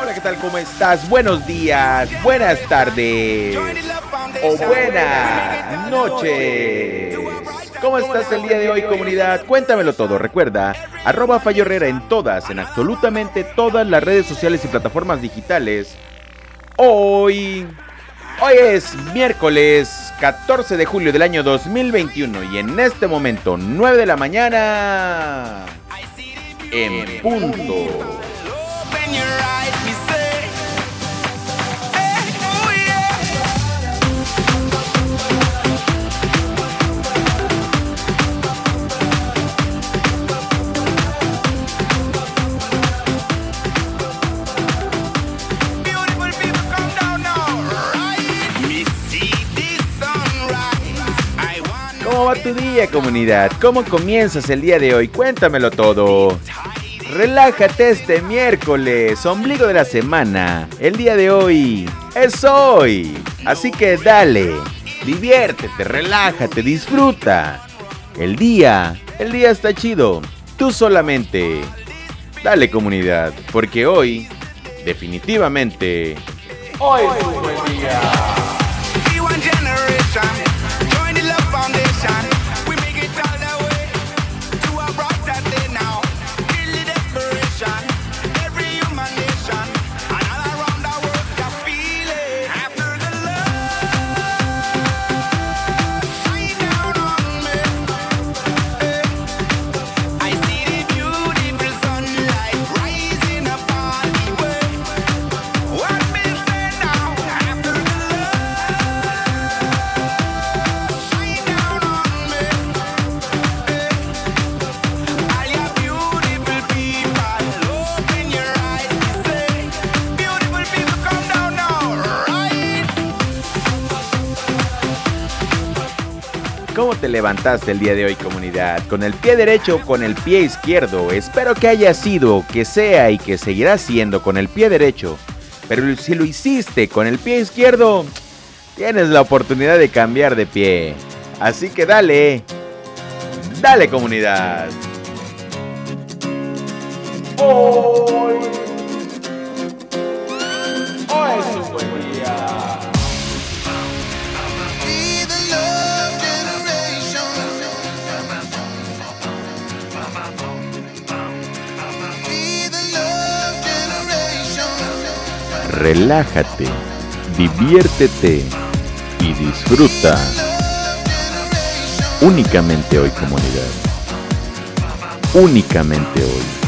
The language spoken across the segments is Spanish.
Hola, ¿qué tal? ¿Cómo estás? Buenos días, buenas tardes o buenas noches. ¿Cómo estás el día de hoy, comunidad? Cuéntamelo todo. Recuerda, arroba en todas, en absolutamente todas las redes sociales y plataformas digitales. Hoy, hoy es miércoles 14 de julio del año 2021 y en este momento, 9 de la mañana, en punto. Tu día, comunidad? ¿Cómo comienzas el día de hoy? Cuéntamelo todo. Relájate este miércoles, ombligo de la semana. El día de hoy es hoy. Así que dale, diviértete, relájate, disfruta. El día, el día está chido. Tú solamente. Dale comunidad, porque hoy, definitivamente, hoy es un buen día. Te levantaste el día de hoy comunidad? ¿Con el pie derecho o con el pie izquierdo? Espero que haya sido, que sea y que seguirá siendo con el pie derecho. Pero si lo hiciste con el pie izquierdo, tienes la oportunidad de cambiar de pie. Así que dale. Dale comunidad. Hoy. Relájate, diviértete y disfruta. Únicamente hoy comunidad. Únicamente hoy.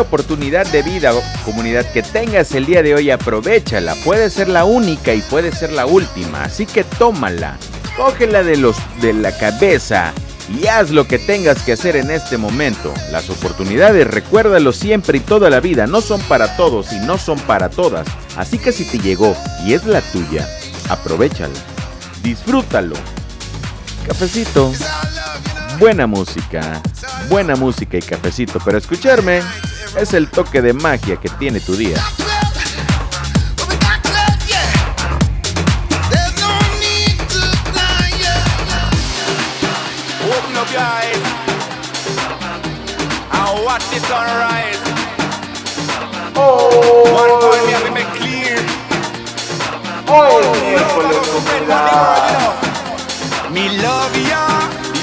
Oportunidad de vida o comunidad que tengas el día de hoy, aprovechala. Puede ser la única y puede ser la última, así que tómala. Cógela de los de la cabeza y haz lo que tengas que hacer en este momento. Las oportunidades, recuérdalo siempre y toda la vida, no son para todos y no son para todas. Así que si te llegó y es la tuya, aprovechala. Disfrútalo. Cafecito. Buena música, buena música y cafecito, pero escucharme es el toque de magia que tiene tu día. Open up your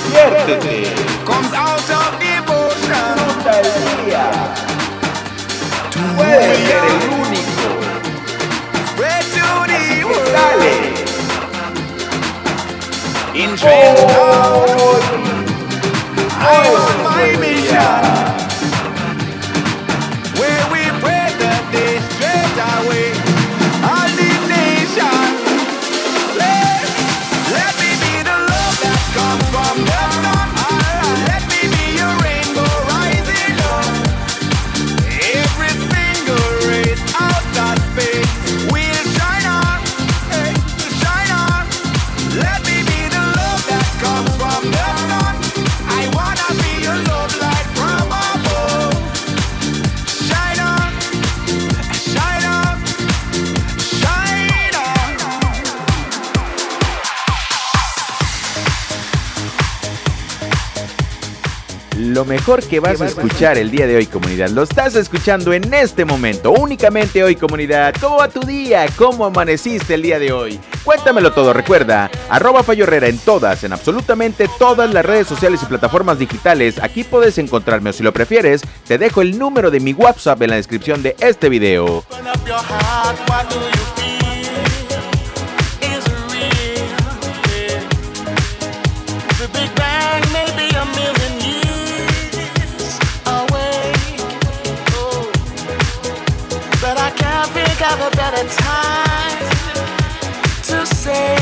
Despiértete. Comes out of devotion. Disfruta día. Tú puedes el único. Así que dale. In oh, oh, oh, Lo mejor que vas a escuchar el día de hoy, comunidad, lo estás escuchando en este momento, únicamente hoy, comunidad. ¿Cómo va tu día? ¿Cómo amaneciste el día de hoy? Cuéntamelo todo, recuerda, arroba Fallo Herrera en todas, en absolutamente todas las redes sociales y plataformas digitales. Aquí puedes encontrarme o si lo prefieres, te dejo el número de mi WhatsApp en la descripción de este video. I'll bring a better time to say.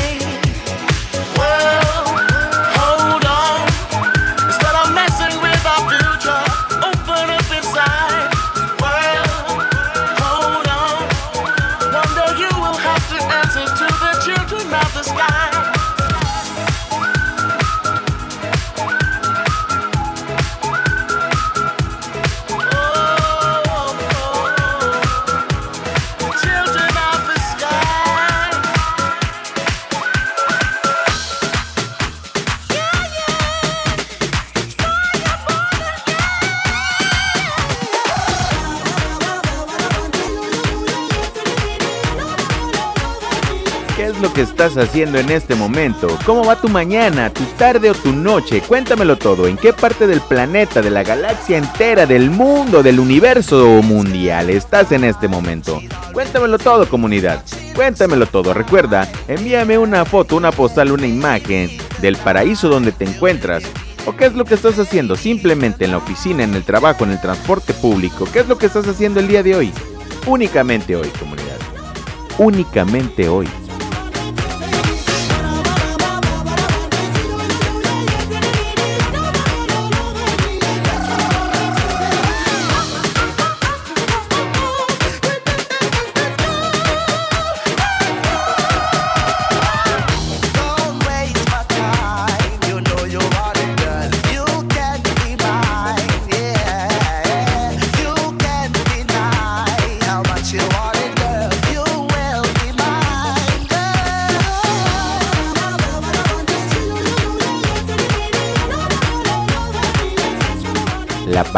¿Qué es lo que estás haciendo en este momento? ¿Cómo va tu mañana, tu tarde o tu noche? Cuéntamelo todo. ¿En qué parte del planeta, de la galaxia entera, del mundo, del universo mundial estás en este momento? Cuéntamelo todo, comunidad. Cuéntamelo todo. Recuerda, envíame una foto, una postal, una imagen del paraíso donde te encuentras. ¿O qué es lo que estás haciendo? Simplemente en la oficina, en el trabajo, en el transporte público. ¿Qué es lo que estás haciendo el día de hoy? Únicamente hoy, comunidad. Únicamente hoy.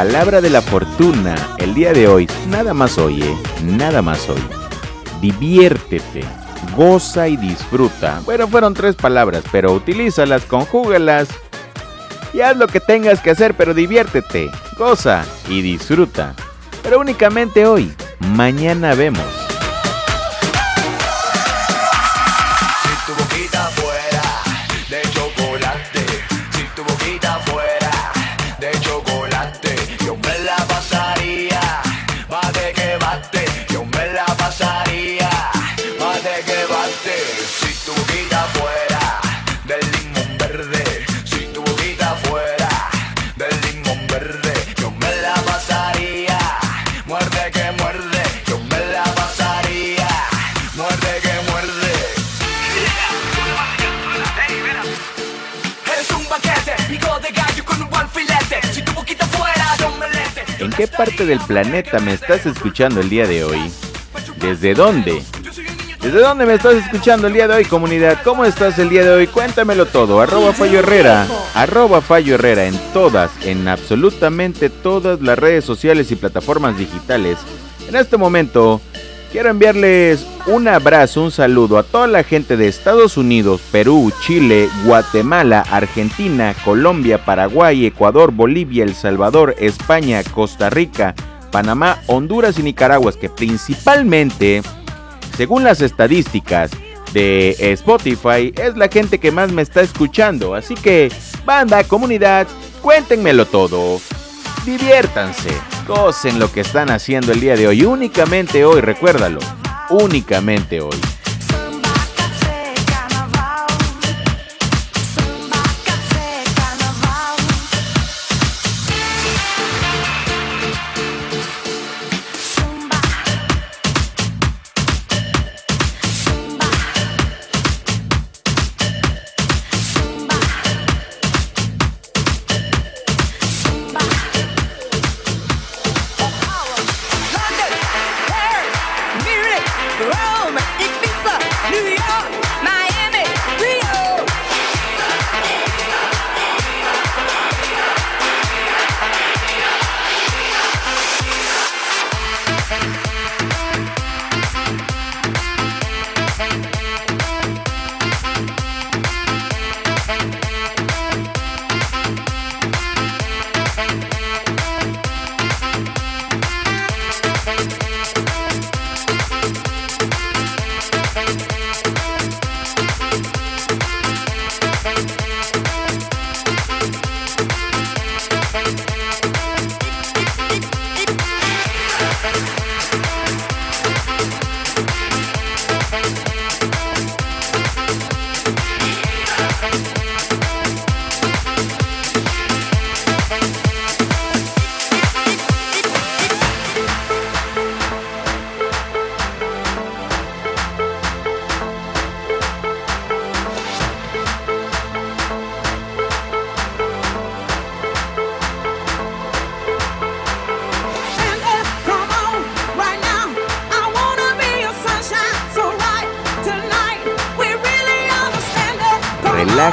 Palabra de la fortuna el día de hoy, nada más hoy, ¿eh? nada más hoy. Diviértete, goza y disfruta. Bueno, fueron tres palabras, pero utilízalas, conjúgalas y haz lo que tengas que hacer, pero diviértete, goza y disfruta. Pero únicamente hoy, mañana vemos. Parte del planeta me estás escuchando el día de hoy? ¿Desde dónde? ¿Desde dónde me estás escuchando el día de hoy, comunidad? ¿Cómo estás el día de hoy? Cuéntamelo todo. Arroba Fallo Herrera. Arroba Fallo Herrera en todas, en absolutamente todas las redes sociales y plataformas digitales. En este momento, quiero enviarles un abrazo, un saludo a toda la gente de Estados Unidos, Perú, Chile, Guatemala, Argentina, Colombia, Paraguay, Ecuador, Bolivia, El Salvador, España, Costa Rica, Panamá, Honduras y Nicaragua, que principalmente según las estadísticas de Spotify, es la gente que más me está escuchando. Así que, banda, comunidad, cuéntenmelo todo. Diviértanse, gocen lo que están haciendo el día de hoy. Únicamente hoy, recuérdalo. Únicamente hoy.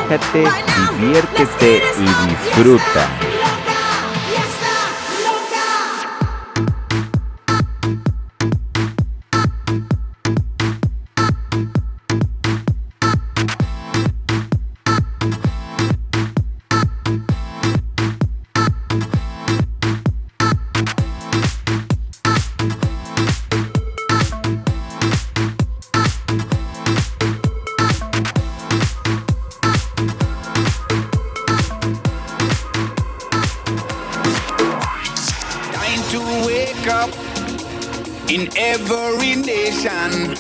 Relájate, diviértete y disfruta. Wake up in every nation.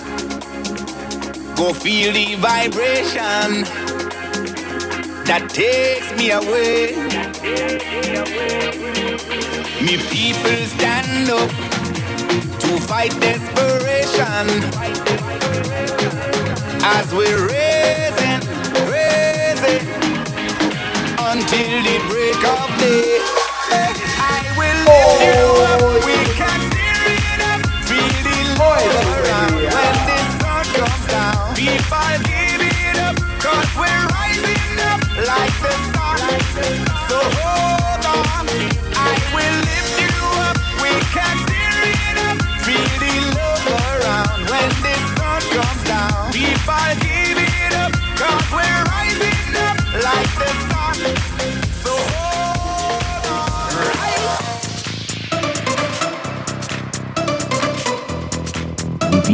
Go feel the vibration that takes me away. Me people stand up to fight desperation as we're raising, raising until the break of day. I will lift you up.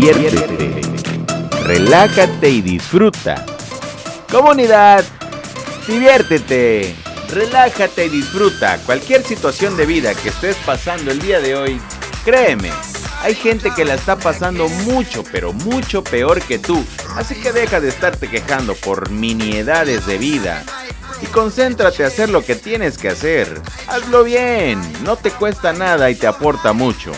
Diviértete, relájate y disfruta. Comunidad, diviértete, relájate y disfruta. Cualquier situación de vida que estés pasando el día de hoy, créeme, hay gente que la está pasando mucho, pero mucho peor que tú. Así que deja de estarte quejando por miniedades de vida. Y concéntrate a hacer lo que tienes que hacer. Hazlo bien, no te cuesta nada y te aporta mucho.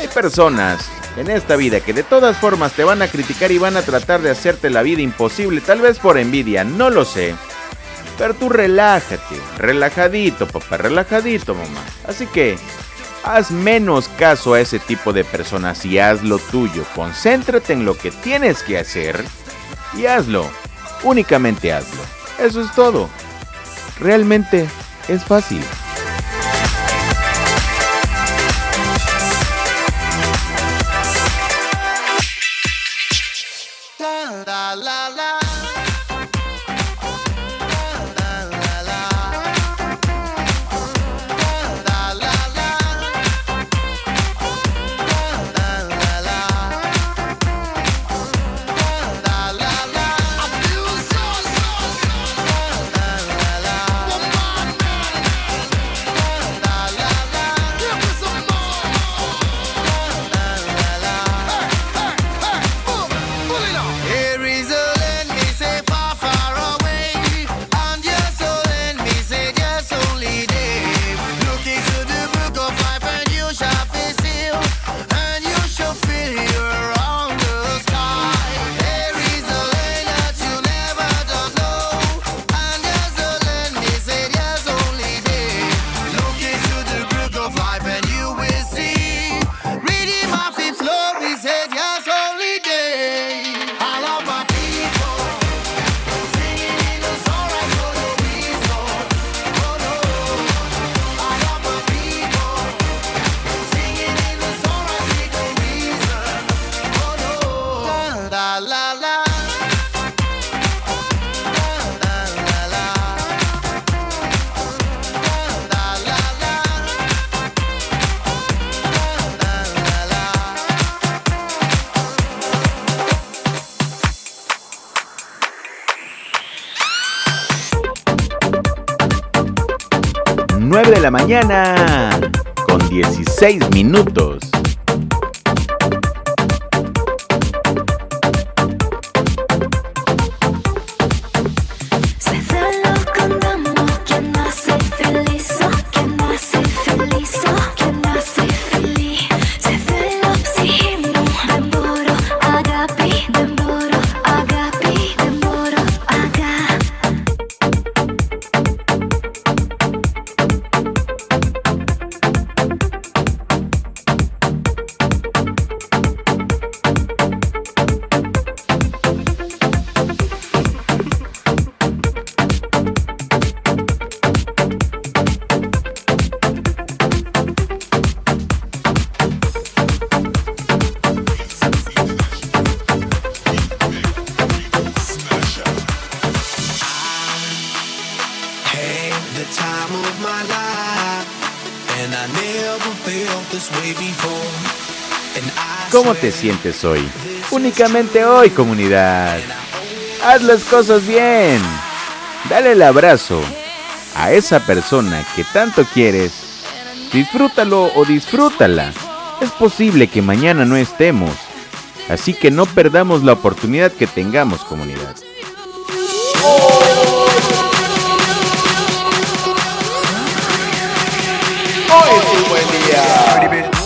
Hay personas en esta vida que de todas formas te van a criticar y van a tratar de hacerte la vida imposible, tal vez por envidia, no lo sé. Pero tú relájate, relajadito papá, relajadito mamá. Así que haz menos caso a ese tipo de personas y haz lo tuyo. Concéntrate en lo que tienes que hacer y hazlo. Únicamente hazlo. Eso es todo. Realmente es fácil. Mañana con 16 minutos. ¿Cómo te sientes hoy? Únicamente hoy, comunidad. Haz las cosas bien. Dale el abrazo a esa persona que tanto quieres. Disfrútalo o disfrútala. Es posible que mañana no estemos. Así que no perdamos la oportunidad que tengamos, comunidad. Es un buen día.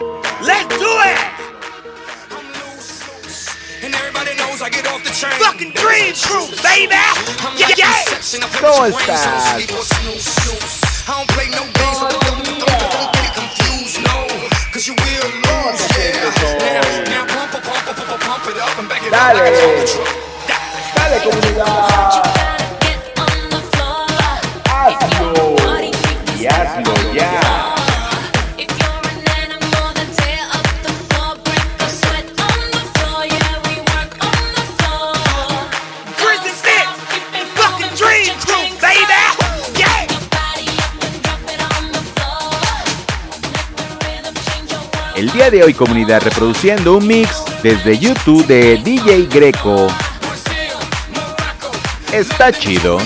Let's do it. I'm loose, and everybody knows I get off the train. Fucking Dream Crew, baby. I'm Yeah, like yeah. Inception, I play ¿Cómo with your so estás? sleep or snooze, snooze. I don't play no games, so don't, don't, don't, don't get it confused, no. 'Cause you will lose, yeah. Now, now pump, pump, pump, pump, pump, pump it up and back it up like a Dale. Tonka truck. Dale, comunidad. You gotta get on the floor. Hazlo. Body freak Y hazlo ya. Día de hoy, comunidad, reproduciendo un mix desde YouTube de DJ Greco. Está chido.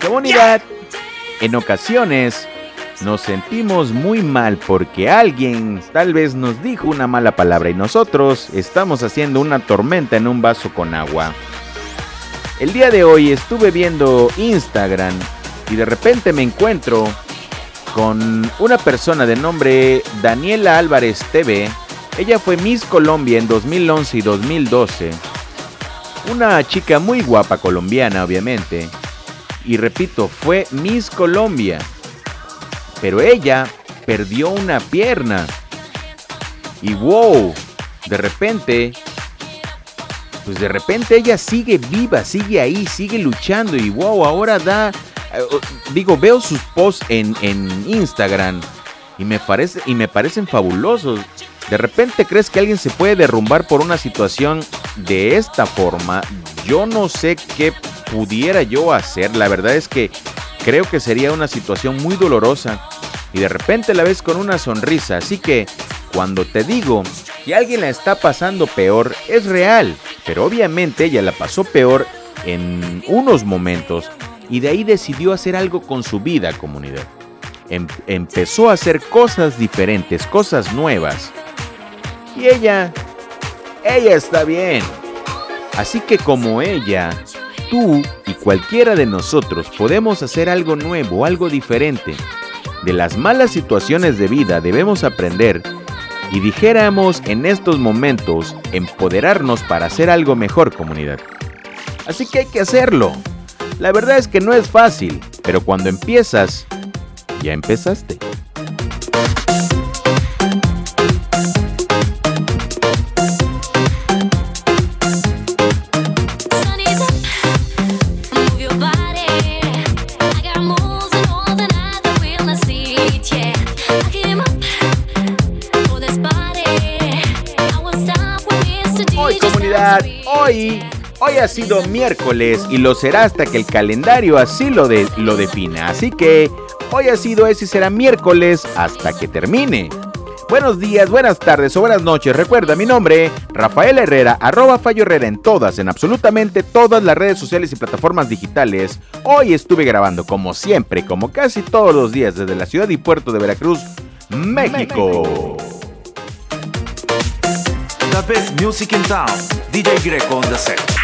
Comunidad, en ocasiones nos sentimos muy mal porque alguien tal vez nos dijo una mala palabra y nosotros estamos haciendo una tormenta en un vaso con agua. El día de hoy estuve viendo Instagram y de repente me encuentro con una persona de nombre Daniela Álvarez TV. Ella fue Miss Colombia en 2011 y 2012. Una chica muy guapa colombiana, obviamente. Y repito, fue Miss Colombia. Pero ella perdió una pierna. Y wow, de repente, pues de repente ella sigue viva, sigue ahí, sigue luchando. Y wow, ahora da, eh, digo, veo sus posts en, en Instagram. Y me, parece, y me parecen fabulosos. De repente crees que alguien se puede derrumbar por una situación de esta forma. Yo no sé qué pudiera yo hacer, la verdad es que creo que sería una situación muy dolorosa y de repente la ves con una sonrisa, así que cuando te digo que alguien la está pasando peor, es real, pero obviamente ella la pasó peor en unos momentos y de ahí decidió hacer algo con su vida, comunidad. Em- empezó a hacer cosas diferentes, cosas nuevas. Y ella, ella está bien. Así que como ella, tú y cualquiera de nosotros podemos hacer algo nuevo, algo diferente. De las malas situaciones de vida debemos aprender y dijéramos en estos momentos empoderarnos para hacer algo mejor comunidad. Así que hay que hacerlo. La verdad es que no es fácil, pero cuando empiezas, ya empezaste. Hoy, hoy ha sido miércoles y lo será hasta que el calendario así lo, lo defina. Así que hoy ha sido ese y será miércoles hasta que termine. Buenos días, buenas tardes o buenas noches. Recuerda mi nombre, Rafael Herrera, arroba Fallo Herrera en todas, en absolutamente todas las redes sociales y plataformas digitales. Hoy estuve grabando como siempre, como casi todos los días desde la ciudad y puerto de Veracruz, México. The best music in town. DJ Greco on the set.